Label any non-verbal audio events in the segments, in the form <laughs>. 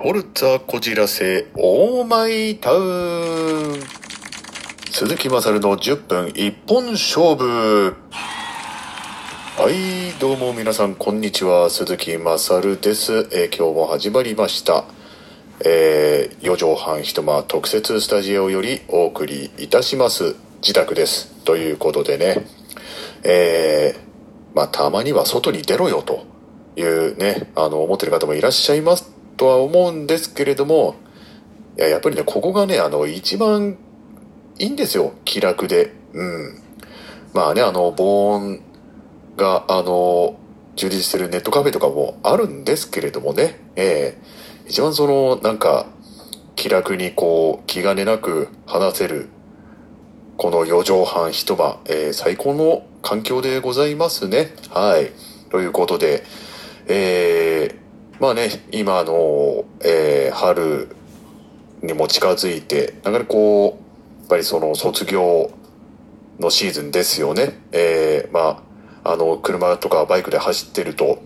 フォルツァこじらせオーマイタウン。鈴木まさるの10分一本勝負。はいどうも皆さんこんにちは。鈴木まさるです、えー今日も始まりました。えー、4畳半一間特設スタジオよりお送りいたします。自宅です。ということでね。えー、まあたまには外に出ろよというねあの思ってる方もいらっしゃいます。とは思うんですけれどもいややっぱりねここがねあの一番いいんですよ。気楽で。うん。まあねあの防音があの充実してるネットカフェとかもあるんですけれどもね。ええ。一番そのなんか気楽にこう気兼ねなく話せるこの4畳半一間、えー最高の環境でございますね。はい。ということでえーまあね今の、えー春にも近づいてなかなかこうやっぱりその卒業のシーズンですよね。えーまああの車とかバイクで走ってると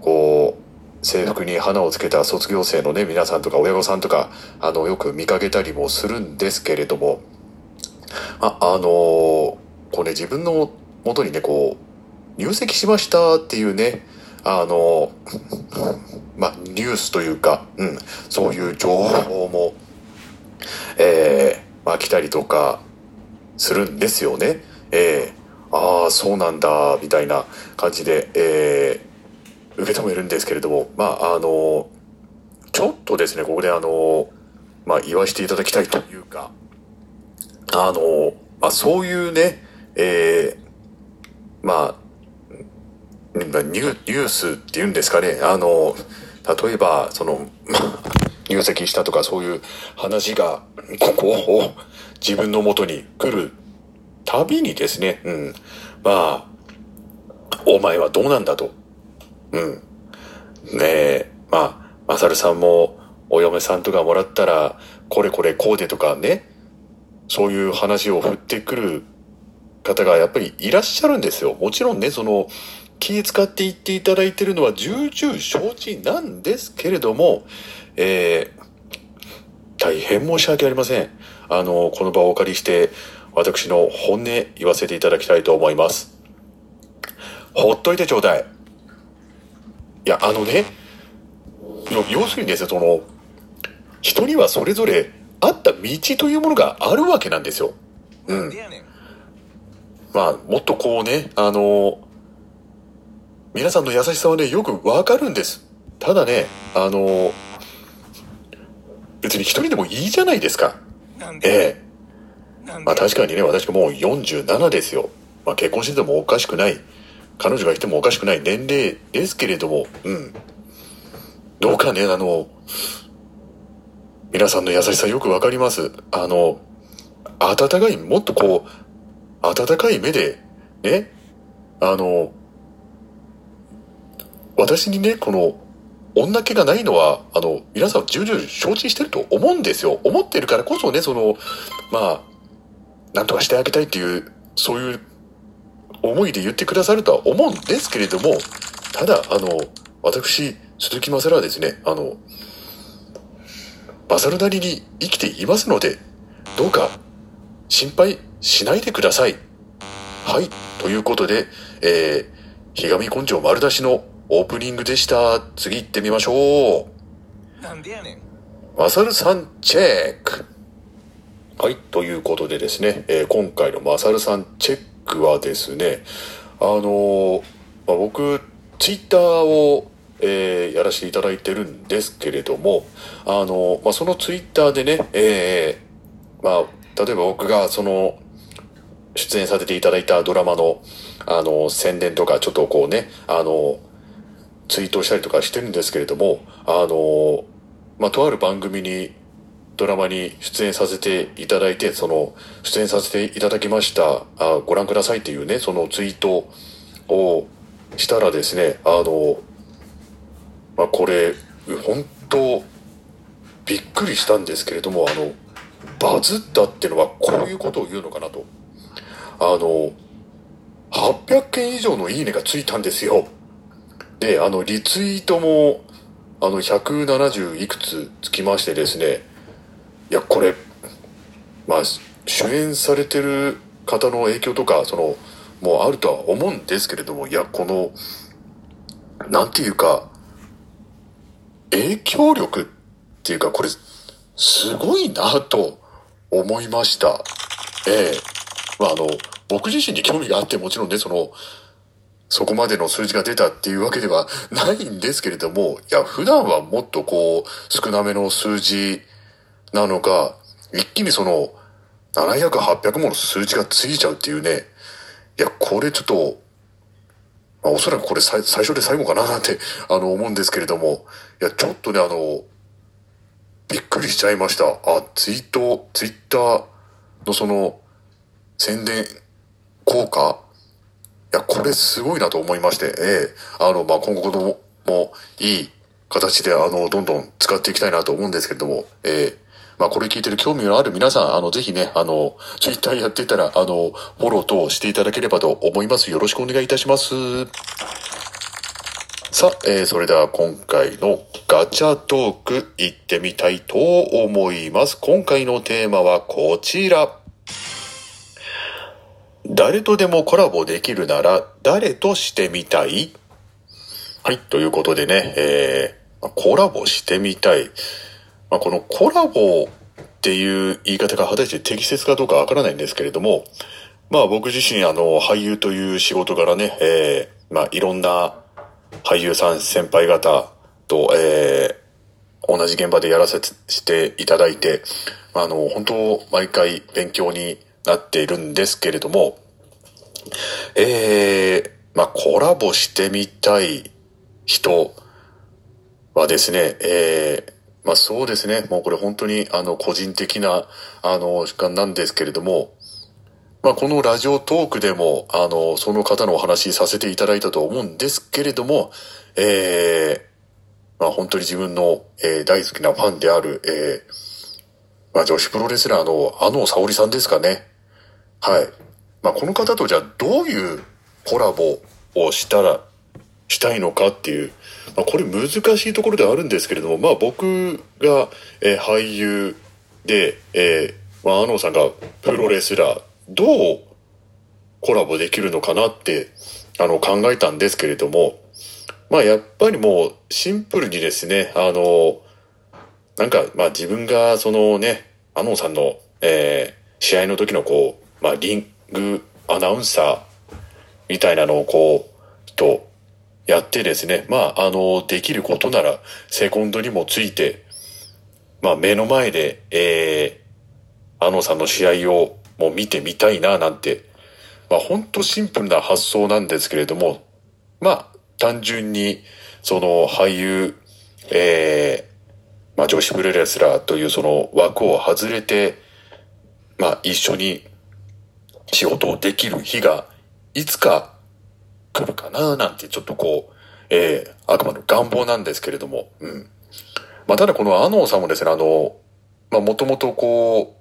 こう制服に花をつけた卒業生のね皆さんとか親御さんとかあのよく見かけたりもするんですけれどもああのこうね自分の元にねこう入籍しましたっていうねあのまあニュースというか、うん、そういう情報もえー、まあ来たりとかするんですよね。えー、ああそうなんだみたいな感じで、えー、受け止めるんですけれどもまああのちょっとですねここであのまあ言わせていただきたいというかあの、まあ、そういうねえー、まあニュースっていうんですかね。あの例えばその <laughs> 入籍したとかそういう話がここを自分の元に来るたびにですね、うん、まあお前はどうなんだと。うん。ねえ、まあ、まさるさんもお嫁さんとかもらったら、これこれこうでとかね、そういう話を振ってくる方がやっぱりいらっしゃるんですよ。もちろんね、その、気使って言っていただいてるのは重々承知なんですけれども、えー大変申し訳ありません。あの、この場をお借りして、私の本音言わせていただきたいと思います。ほっといてちょうだい。いや、あのね、要要するにですね、その、人にはそれぞれあった道というものがあるわけなんですよ。うん。まあ、もっとこうね、あの、皆さんの優しさはね、よくわかるんです。ただね、あの、別に一人でもいいじゃないですか。ええ。なんで？まあ確かにね、私ももう47ですよ。まあ結婚しててもおかしくない。彼女がいてもおかしくない年齢ですけれども、うん。どうかね、あの、皆さんの優しさよくわかります。あの、温かい、もっとこう、温かい目で、ね、あの、私にね、この、女気がないのは、あの、皆さん重々承知してると思うんですよ。思ってるからこそね、その、まあ、なんとかしてあげたいっていう、そういう思いで言ってくださるとは思うんですけれども、ただ、あの、私、鈴木まさらはですね、あの、まさるなりに生きていますので、どうか心配しないでください。はい。ということで、えー、ひがみ根性丸出しのオープニングでした。次行ってみましょう。なんでやねんマサルさんチェックはい、ということでですね、えー今回のマサルさんチェックはですね、あのーまあ、僕、ツイッターを、えーやらせていただいてるんですけれども、あのーまあ、そのツイッターでね、えーまあ、例えば僕がその、出演させていただいたドラマの、あの、宣伝とか、ちょっとこうね、あの、ツイートしたりとかしてるんですけれども、あの、まあ、とある番組に、ドラマに出演させていただいて、その、出演させていただきました、あご覧くださいっていうね、そのツイートをしたらですね、あの、まあ、これ、本当びっくりしたんですけれども、あの、バズったってのはこういうことを言うのかなと。あの、800件以上のいいねがついたんですよ。で、あの、リツイートも、あの、170いくつつきましてですね、いや、これ、まあ、主演されてる方の影響とか、その、もうあるとは思うんですけれども、いや、この、なんていうか、影響力っていうか、これ、すごいなと思いました。ええまあ、あの、僕自身に興味があってもちろんね、その、そこまでの数字が出たっていうわけではないんですけれども、いや、普段はもっとこう、少なめの数字なのが、一気にその、700、800もの数字がついちゃうっていうね、いや、これちょっと、まあ、おそらくこれ最最初で最後かななんて、<laughs> あの、思うんですけれども、いや、ちょっとね、あの、びっくりしちゃいました。あ、ツイート、ツイッターのその、宣伝効果や、これすごいなと思いまして、ええあの、まあ、今後も、もいい形で、あの、どんどん使っていきたいなと思うんですけれども、ええまあ、これ聞いてる興味のある皆さん、あの、ぜひね、あの、ツイッターやっていたら、あの、フォロー等していただければと思います。よろしくお願いいたします。さあ、えー、それでは今回のガチャトーク行ってみたいと思います。今回のテーマはこちら。誰とでもコラボできるなら誰としてみたい？はい、ということでね、えー、コラボしてみたい。まあ、このコラボっていう言い方が果たして適切かどうかわからないんですけれども、まあ僕自身あの俳優という仕事柄ね、えー、まあいろんな俳優さん先輩方と、えー、同じ現場でやらせていただいて、あの、本当毎回勉強になっているんですけれども、えー、まあコラボしてみたい人はですね、えー、まあそうですね、もうこれ本当にあの個人的なあの時間なんですけれども、まあこのラジオトークでもあのその方のお話しさせていただいたと思うんですけれども、えー、まあ本当に自分の、えー、大好きなファンである、えー、まあ女子プロレスラーのあの沙織さんですかね。はい。まあこの方とじゃあどういうコラボをしたら、したいのかっていう、まあ、これ難しいところではあるんですけれども、まあ僕が、えー、俳優で、えー、まあ、あのさんがプロレスラー、どうコラボできるのかなって、あの、考えたんですけれども、まあやっぱりもうシンプルにですね、あの、なんか、まあ自分がそのね、あのさんの、えー、試合の時のこう、まあリングアナウンサーみたいなのをこう、と、やってですね、まあ、あの、できることなら、セコンドにもついて、まあ、目の前で、えー、あのさんの試合をもう見てみたいな、なんて、まあ、ほんとシンプルな発想なんですけれども、まあ、単純に、その、俳優、えー、まあ、女子プロレスラーというその枠を外れて、まあ、一緒に仕事をできる日が、いつか来るかななんてちょっとこう、えー、あくまで願望なんですけれども、うん。まあ、ただこのアノーさんもですね、あの、まあ、もともとこ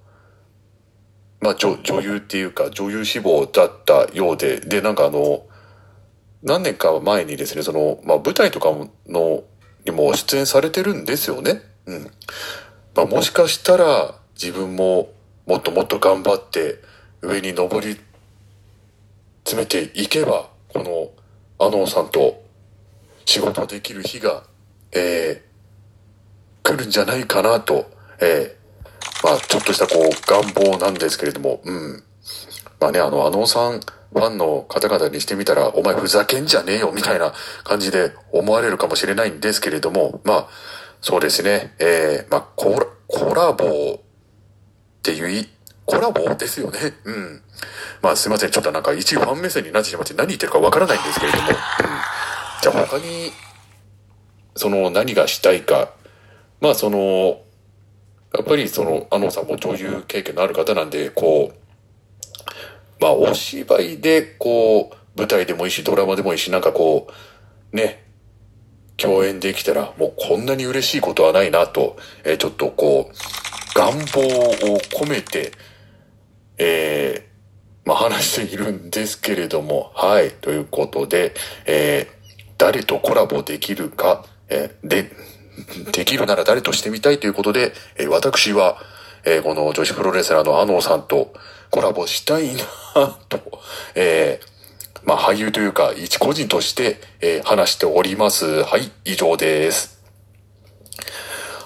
う、まあ、女、女優っていうか、女優志望だったようで、で、なんかあの、何年か前にですね、その、まあ、舞台とかの、にも出演されてるんですよね。うん。まあ、もしかしたら、自分も、もっともっと頑張って、上に登り詰めていけば、この、アノンさんと仕事できる日が、えー、来るんじゃないかなと、えー、まあ、ちょっとしたこう、願望なんですけれども、うん。まあね、あの、アノンさん、ファンの方々にしてみたら、お前ふざけんじゃねえよ、みたいな感じで思われるかもしれないんですけれども、まあ、そうですね、えー、まあ、コラ、コラボっていう、コラボですよね。うん。まあすいません。ちょっとなんか一ファン目線になってしまって何言ってるかわからないんですけれども。うん、じゃあ他に、その何がしたいか。まあその、やっぱりその、あのさんも女優経験のある方なんで、こう、まあお芝居でこう、舞台でもいいし、ドラマでもいいし、なんかこう、ね、共演できたら、もうこんなに嬉しいことはないなと、えー、ちょっとこう、願望を込めて、えー、まあ、話しているんですけれども、はい。ということで、えー、誰とコラボできるか、えー、で、できるなら誰としてみたいということで、えー私は、えーこの女子プロレスラーのアノーさんとコラボしたいなと、えーまあ俳優というか一個人として、えー話しております。はい、以上です。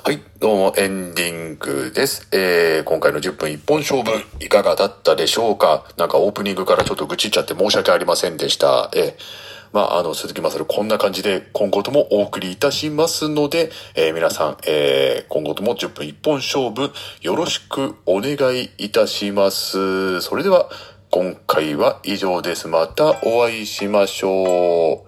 はい、どうもエンディングです。えー、今回の10分一本勝負、いかがだったでしょうか？なんかオープニングからちょっと愚痴っちゃって申し訳ありませんでした。えーまあ、あの、鈴木まさるこんな感じで今後ともお送りいたしますので、えー皆さん、えー今後とも10分一本勝負、よろしくお願いいたします。それでは、今回は以上です。またお会いしましょう。